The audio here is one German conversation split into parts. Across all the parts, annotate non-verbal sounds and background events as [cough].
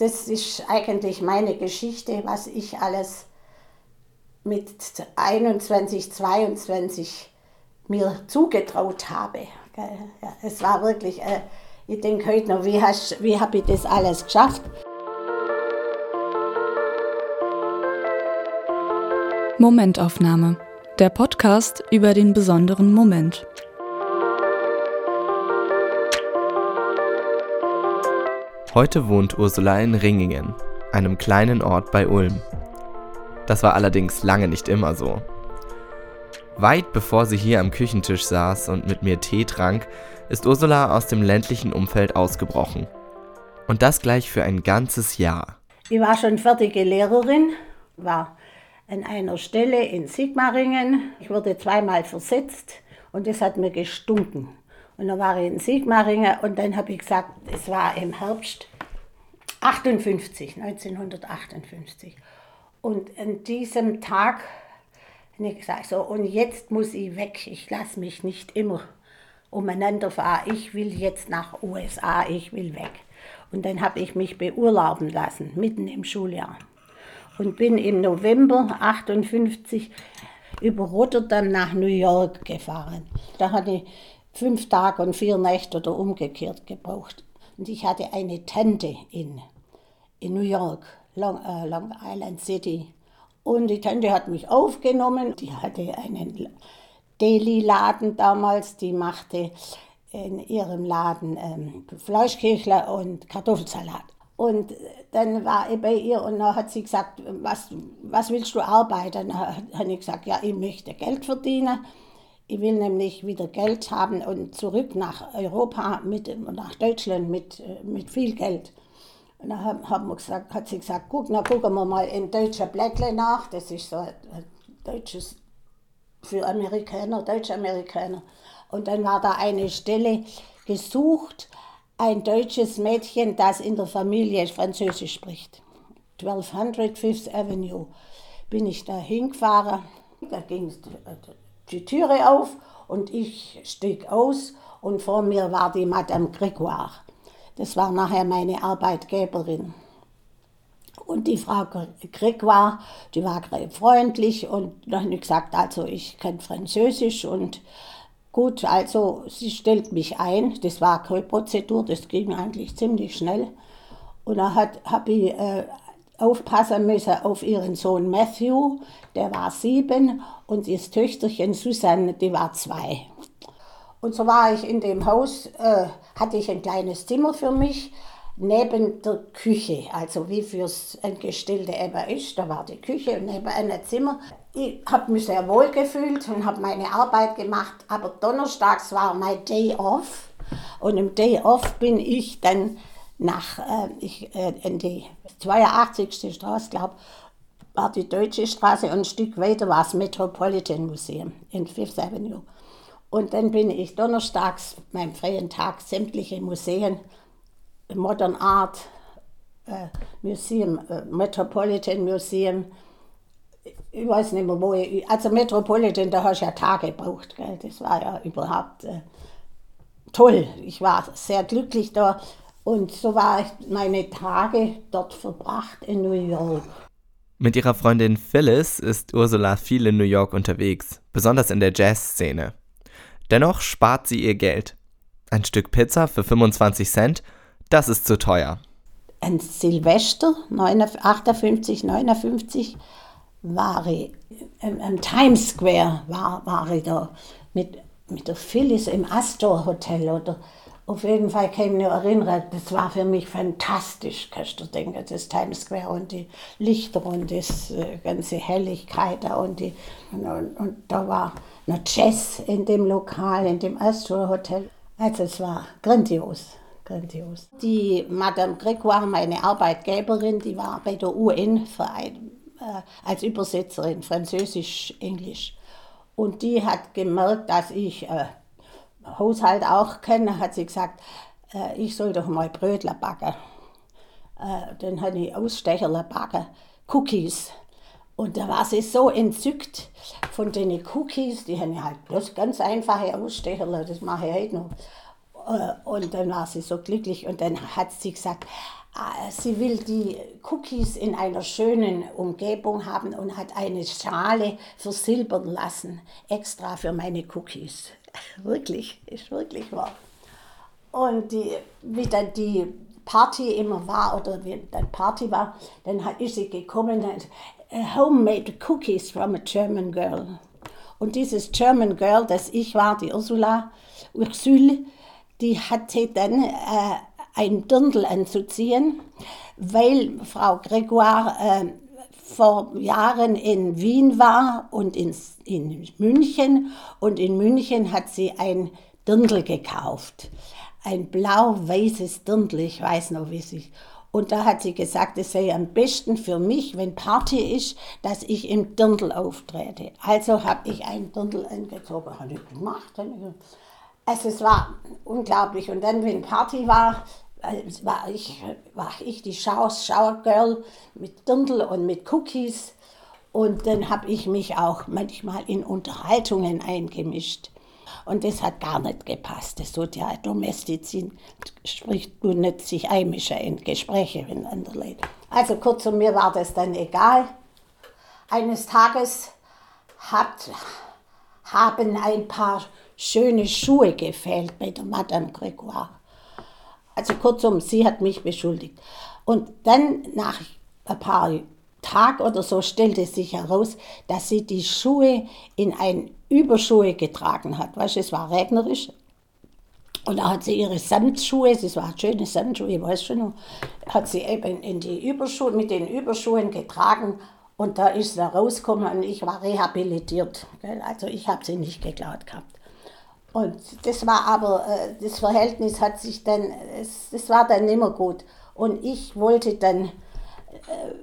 das ist eigentlich meine Geschichte, was ich alles mit 21, 22 mir zugetraut habe. Es war wirklich, äh, ich denke heute noch, wie, wie habe ich das alles geschafft? Momentaufnahme. Der Podcast über den besonderen Moment. Heute wohnt Ursula in Ringingen, einem kleinen Ort bei Ulm. Das war allerdings lange nicht immer so. Weit bevor sie hier am Küchentisch saß und mit mir Tee trank, ist Ursula aus dem ländlichen Umfeld ausgebrochen. Und das gleich für ein ganzes Jahr. Ich war schon fertige Lehrerin, war an einer Stelle in Sigmaringen. Ich wurde zweimal versetzt und es hat mir gestunken. Und dann war ich in Sigmaringen und dann habe ich gesagt, es war im Herbst 58, 1958. Und an diesem Tag habe ich gesagt, so, und jetzt muss ich weg. Ich lasse mich nicht immer umeinander fahren. Ich will jetzt nach USA, ich will weg. Und dann habe ich mich beurlauben lassen, mitten im Schuljahr. Und bin im November 58 über Rotterdam nach New York gefahren. Da hatte ich fünf Tage und vier Nächte oder umgekehrt gebraucht. Und ich hatte eine Tante in, in New York, Long, äh, Long Island City. Und die Tante hat mich aufgenommen. Die hatte einen Deli-Laden damals. Die machte in ihrem Laden ähm, Fleischkirchler und Kartoffelsalat. Und dann war ich bei ihr und dann hat sie gesagt, was, was willst du arbeiten? Dann habe ich gesagt, ja, ich möchte Geld verdienen. Ich will nämlich wieder Geld haben und zurück nach Europa, mit, nach Deutschland mit, mit viel Geld. Und dann haben wir gesagt, hat sie gesagt, guck, na gucken wir mal in deutscher Blättle nach. Das ist so ein deutsches für Amerikaner, Deutsch-Amerikaner. Und dann war da eine Stelle gesucht, ein deutsches Mädchen, das in der Familie Französisch spricht. 1200 Fifth Avenue bin ich da hingefahren. Da ging die Türe auf und ich stieg aus und vor mir war die Madame Grégoire. Das war nachher meine Arbeitgeberin. Und die Frau Grégoire, die war freundlich und ich gesagt, also ich kann Französisch und gut, also sie stellt mich ein. Das war keine Prozedur, das ging eigentlich ziemlich schnell. Und dann habe ich äh, aufpassen müssen auf ihren Sohn Matthew, der war sieben, und ihr Töchterchen Susanne, die war zwei. Und so war ich in dem Haus, äh, hatte ich ein kleines Zimmer für mich, neben der Küche, also wie fürs Angestellte eben ist, da war die Küche und neben einem Zimmer. Ich habe mich sehr wohl gefühlt und habe meine Arbeit gemacht, aber donnerstags war mein Day Off und im Day Off bin ich dann nach äh, ich, äh, in die 82. Straße, glaube war die Deutsche Straße und ein Stück weiter war das Metropolitan Museum in Fifth Avenue. Und dann bin ich donnerstags, meinem freien Tag, sämtliche Museen, Modern Art äh, Museum, äh, Metropolitan Museum, ich weiß nicht mehr, wo ich, also Metropolitan, da hast du ja Tage gebraucht, gell? das war ja überhaupt äh, toll. Ich war sehr glücklich da und so war ich meine Tage dort verbracht in New York. Mit ihrer Freundin Phyllis ist Ursula viel in New York unterwegs, besonders in der Jazzszene. Dennoch spart sie ihr Geld. Ein Stück Pizza für 25 Cent, das ist zu teuer. Ein Silvester 58, 59 war ich im, Times Square war, war ich da mit, mit der Phyllis im Astor Hotel oder auf jeden Fall kann ich mich erinnern, das war für mich fantastisch, kannst du denken, das Times Square und die Lichter und das äh, ganze Helligkeit und, die, und, und, und da war noch Jazz in dem Lokal, in dem Astro Hotel. Also es war grandios, grandios. Die Madame Gregoire, meine Arbeitgeberin, die war bei der UN-Verein äh, als Übersetzerin, Französisch, Englisch. Und die hat gemerkt, dass ich äh, Haushalt auch kenne, hat sie gesagt, äh, ich soll doch mal Brötler backen. Äh, dann habe ich Ausstecherler backen, Cookies. Und da war sie so entzückt von den Cookies, die haben halt bloß ganz einfache Ausstecherler, das mache ich heute noch. Äh, und dann war sie so glücklich und dann hat sie gesagt, äh, sie will die Cookies in einer schönen Umgebung haben und hat eine Schale versilbern lassen, extra für meine Cookies. [laughs] Wirklich, ist wirklich wahr. Und die, wie dann die Party immer war oder wie dann Party war, dann ist sie gekommen und homemade cookies from a German girl. Und dieses German Girl, das ich war, die Ursula Ursule, die hatte dann äh, ein Dirndl anzuziehen, weil Frau Gregoire äh, vor Jahren in Wien war und in, in München. Und in München hat sie ein Dirndl gekauft. Ein blau-weißes Dirndl, ich weiß noch, wie sich. Und da hat sie gesagt, es sei am besten für mich, wenn Party ist, dass ich im Dirndl auftrete. Also habe ich ein Dirndl angezogen, habe ich gemacht. Also es war unglaublich. Und dann, wenn Party war, äh, war ich, war ich die Shower mit Dirndl und mit Cookies. Und dann habe ich mich auch manchmal in Unterhaltungen eingemischt. Und das hat gar nicht gepasst. Das tut ja Domestizin, spricht du nicht sich einmischen in Gespräche mit anderen Leuten. Also kurzum, mir war das dann egal. Eines Tages hat, haben ein paar schöne Schuhe gefehlt bei der Madame Grégoire. Also kurzum, sie hat mich beschuldigt. Und dann nach ein paar Tagen oder so stellte sich heraus, dass sie die Schuhe in ein Überschuhe getragen hat. Weißt du, es war regnerisch. Und da hat sie ihre Samtschuhe, das waren schöne Samtschuhe, ich weiß schon noch, hat sie eben in die Überschuhe, mit den Überschuhen getragen und da ist sie rausgekommen und ich war rehabilitiert. Also ich habe sie nicht geklaut gehabt. Und das war aber, äh, das Verhältnis hat sich dann, das war dann nicht mehr gut. Und ich wollte dann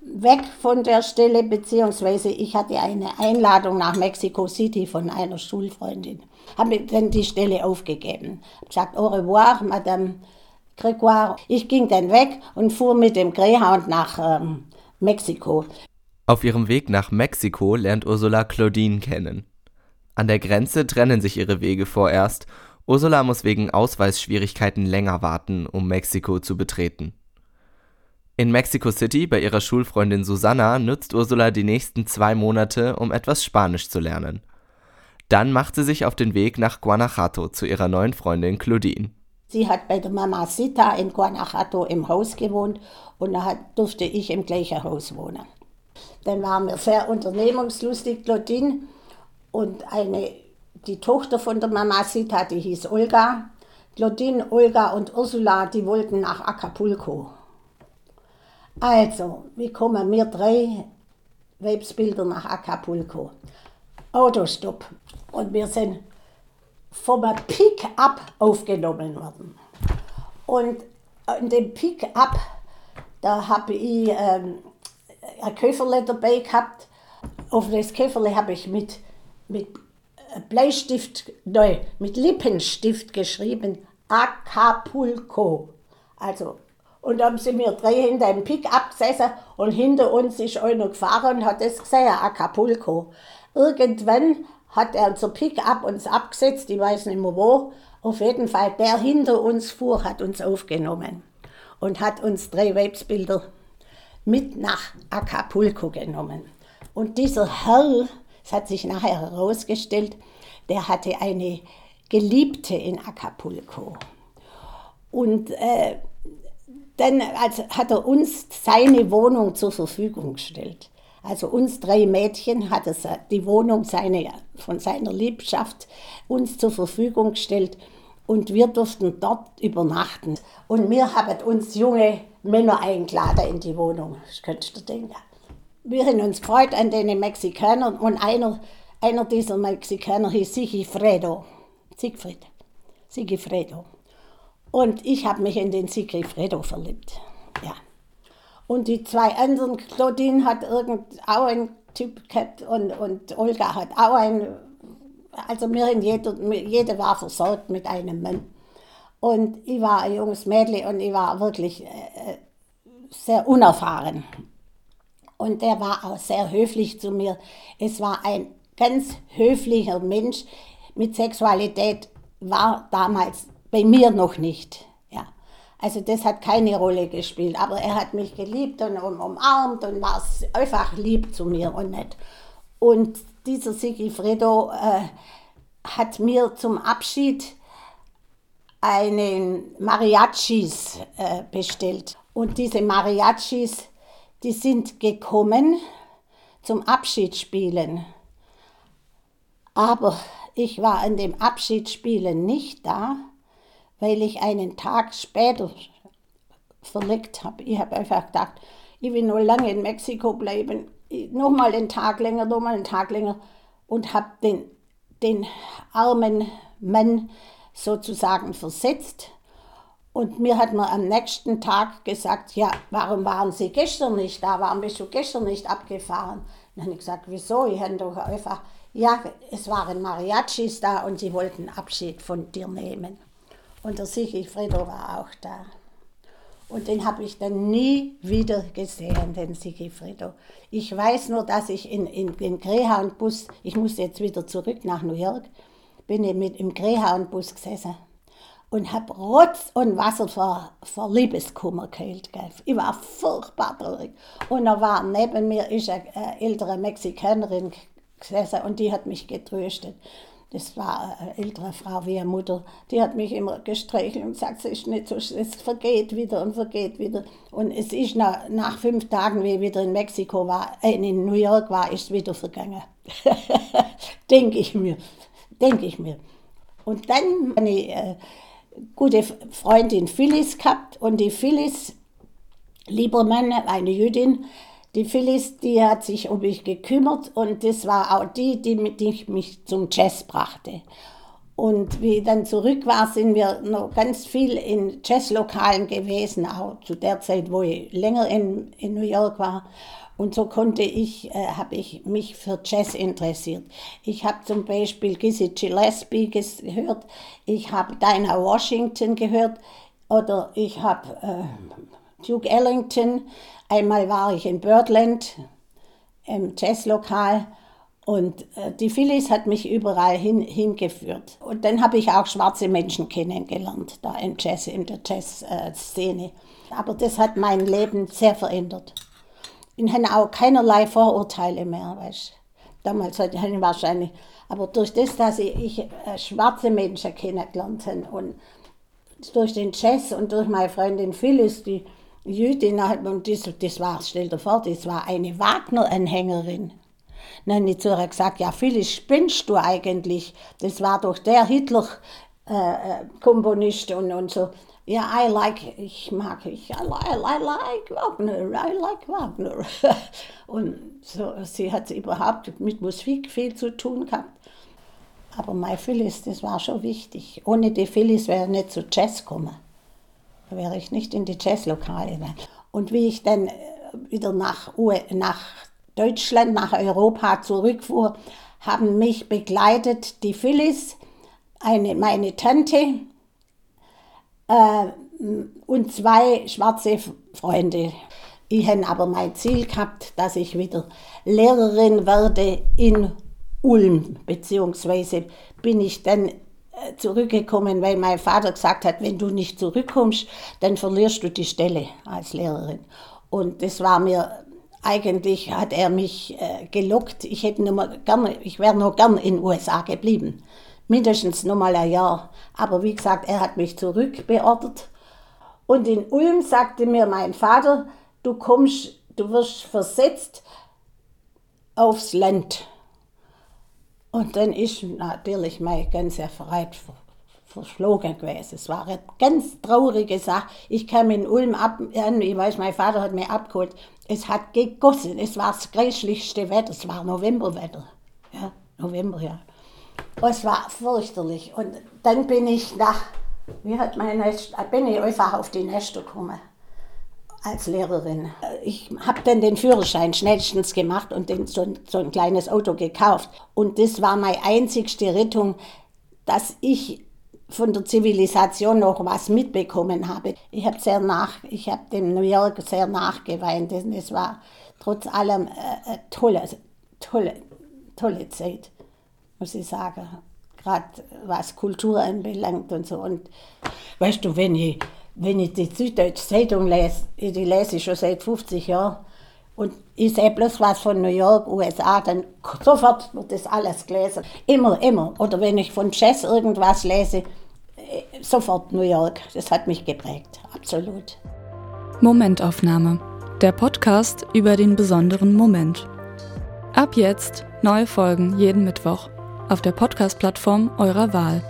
weg von der Stelle, beziehungsweise ich hatte eine Einladung nach Mexico City von einer Schulfreundin. Habe dann die Stelle aufgegeben. Habe gesagt, au revoir, Madame Grégoire. Ich ging dann weg und fuhr mit dem Greyhound nach ähm, Mexiko. Auf ihrem Weg nach Mexiko lernt Ursula Claudine kennen. An der Grenze trennen sich ihre Wege vorerst. Ursula muss wegen Ausweisschwierigkeiten länger warten, um Mexiko zu betreten. In Mexico City bei ihrer Schulfreundin Susanna nutzt Ursula die nächsten zwei Monate, um etwas Spanisch zu lernen. Dann macht sie sich auf den Weg nach Guanajuato zu ihrer neuen Freundin Claudine. Sie hat bei der Mama Sita in Guanajuato im Haus gewohnt und da durfte ich im gleichen Haus wohnen. Dann waren wir sehr unternehmungslustig, Claudine und eine, die Tochter von der Mama Sita, die hieß Olga. Claudine, Olga und Ursula, die wollten nach Acapulco. Also, wie kommen wir drei Weibsbilder nach Acapulco? Autostopp. Und wir sind vom Pick-up aufgenommen worden. Und in dem Pick-up, da habe ich ähm, ein Köfferle dabei gehabt. Auf das Köfferle habe ich mit, mit Bleistift, nein, mit Lippenstift geschrieben, Acapulco. Also und dann sind wir drei hinter dem Pickup gesessen und hinter uns ist einer gefahren und hat das gesehen, Acapulco. Irgendwann hat er unser Pickup uns abgesetzt, ich weiß nicht mehr wo. Auf jeden Fall, der hinter uns fuhr, hat uns aufgenommen und hat uns drei Weibsbilder mit nach Acapulco genommen. Und dieser Herr, es hat sich nachher herausgestellt, der hatte eine Geliebte in Acapulco. Und äh, dann hat er uns seine Wohnung zur Verfügung gestellt. Also uns drei Mädchen hat er die Wohnung seine, von seiner Liebschaft uns zur Verfügung gestellt und wir durften dort übernachten. Und wir haben uns junge Männer eingeladen in die Wohnung, das könntest du denken. Wir haben uns gefreut an den Mexikanern und einer, einer dieser Mexikaner hieß Sigifredo. Siegfried. Sigifredo. Und ich habe mich in den Sigifredo verliebt. Ja. Und die zwei anderen, Claudine hat irgend auch einen Typ gehabt und, und Olga hat auch einen. Also mir in jeder, jede war versorgt mit einem Mann. Und ich war ein junges Mädchen und ich war wirklich äh, sehr unerfahren. Und der war auch sehr höflich zu mir. Es war ein ganz höflicher Mensch mit Sexualität, war damals bei mir noch nicht. Ja. Also das hat keine Rolle gespielt, aber er hat mich geliebt und umarmt und war einfach lieb zu mir und nett. Und dieser Sigifredo äh, hat mir zum Abschied einen Mariachis äh, bestellt. Und diese Mariachis, die sind gekommen zum Abschiedsspielen. Aber ich war an dem Abschiedsspielen nicht da, weil ich einen Tag später verlegt habe. Ich habe einfach gedacht, ich will nur lange in Mexiko bleiben, nochmal einen Tag länger, nochmal einen Tag länger und habe den, den armen Mann sozusagen versetzt. Und mir hat man am nächsten Tag gesagt, ja, warum waren Sie gestern nicht da? Warum bist du gestern nicht abgefahren? dann habe ich gesagt, wieso? Ich habe doch einfach, ja, es waren Mariachis da und sie wollten Abschied von dir nehmen. Und der Sigifredo war auch da. Und den habe ich dann nie wieder gesehen, den Sigifredo. Ich weiß nur, dass ich in, in den Greyhound-Bus, ich musste jetzt wieder zurück nach New York, bin ich mit im Greyhound-Bus gesessen und habe Rotz und Wasser vor, vor Liebeskummer geheilt. Ich war furchtbar traurig. Und da war neben mir ist eine, eine ältere Mexikanerin gesessen und die hat mich getröstet das war eine ältere Frau wie eine Mutter, die hat mich immer gestreichelt und gesagt, es ist nicht so, es vergeht wieder und vergeht wieder. Und es ist nach, nach fünf Tagen, wie ich wieder in Mexiko war, äh, in New York war, ist es wieder vergangen. [laughs] denke ich mir, denke ich mir. Und dann habe ich eine gute Freundin Phyllis gehabt und die Phyllis Liebermann, eine Jüdin, die Phyllis, die hat sich um mich gekümmert und das war auch die, die, mich zum Jazz brachte. Und wie ich dann zurück war, sind wir noch ganz viel in Jazzlokalen gewesen, auch zu der Zeit, wo ich länger in, in New York war. Und so konnte ich, äh, habe ich mich für Jazz interessiert. Ich habe zum Beispiel Gizzy Gillespie gehört, ich habe Dinah Washington gehört oder ich habe äh, Duke Ellington, Einmal war ich in Birdland im Jazzlokal und äh, die Phyllis hat mich überall hin, hingeführt. Und dann habe ich auch schwarze Menschen kennengelernt, da im Jazz, in der Jazzszene. Aber das hat mein Leben sehr verändert. Ich habe auch keinerlei Vorurteile mehr, weißt Damals hatte ich wahrscheinlich, aber durch das, dass ich, ich äh, schwarze Menschen kennengelernt habe und durch den Jazz und durch meine Freundin Phyllis, die Jüdin, und das, das war, stell dir vor, das war eine Wagner-Anhängerin. Dann habe ich zu ihr gesagt, ja, Phyllis, spinnst du eigentlich? Das war doch der Hitler-Komponist äh, und, und so. Ja, I like, ich mag, ich, I, like, I like Wagner, I like Wagner. [laughs] und so, sie hat überhaupt mit Musik viel zu tun gehabt. Aber mein Phyllis, das war schon wichtig. Ohne die Phyllis wäre nicht zu Jazz gekommen wäre ich nicht in die Jazzlokale. Und wie ich dann äh, wieder nach, nach Deutschland, nach Europa zurückfuhr, haben mich begleitet die Phyllis, eine, meine Tante äh, und zwei schwarze Freunde. Ich habe aber mein Ziel gehabt, dass ich wieder Lehrerin werde in Ulm, beziehungsweise bin ich dann zurückgekommen, weil mein Vater gesagt hat, wenn du nicht zurückkommst, dann verlierst du die Stelle als Lehrerin. Und das war mir eigentlich hat er mich äh, gelockt. Ich hätte nur mal gerne, ich wäre noch gern in den USA geblieben, mindestens noch mal ein Jahr. Aber wie gesagt, er hat mich zurückbeordert. Und in Ulm sagte mir mein Vater, du kommst, du wirst versetzt aufs Land. Und dann ist natürlich meine ganze Freude verschlagen gewesen. Es war eine ganz traurige Sache. Ich kam in Ulm ab, ich weiß, mein Vater hat mich abgeholt. Es hat gegossen. Es war das grässlichste Wetter. Es war Novemberwetter. Ja, November, ja. Es war fürchterlich. Und dann bin ich nach, wie hat mein Nest, bin ich einfach auf die Nester gekommen als Lehrerin. Ich habe dann den Führerschein schnellstens gemacht und den, so, so ein kleines Auto gekauft. Und das war meine einzigste Rettung, dass ich von der Zivilisation noch was mitbekommen habe. Ich habe sehr nach, ich habe dem New York sehr nachgeweint. Es war trotz allem äh, eine tolle, tolle, tolle Zeit, muss ich sagen. Gerade was Kultur anbelangt und so. Und weißt du, wenn ich wenn ich die Süddeutsche Zeitung lese, die lese ich schon seit 50 Jahren, und ich sehe bloß was von New York, USA, dann sofort wird das alles gelesen. Immer, immer. Oder wenn ich von Jazz irgendwas lese, äh, sofort New York. Das hat mich geprägt, absolut. Momentaufnahme. Der Podcast über den besonderen Moment. Ab jetzt neue Folgen jeden Mittwoch auf der Podcast-Plattform eurer Wahl.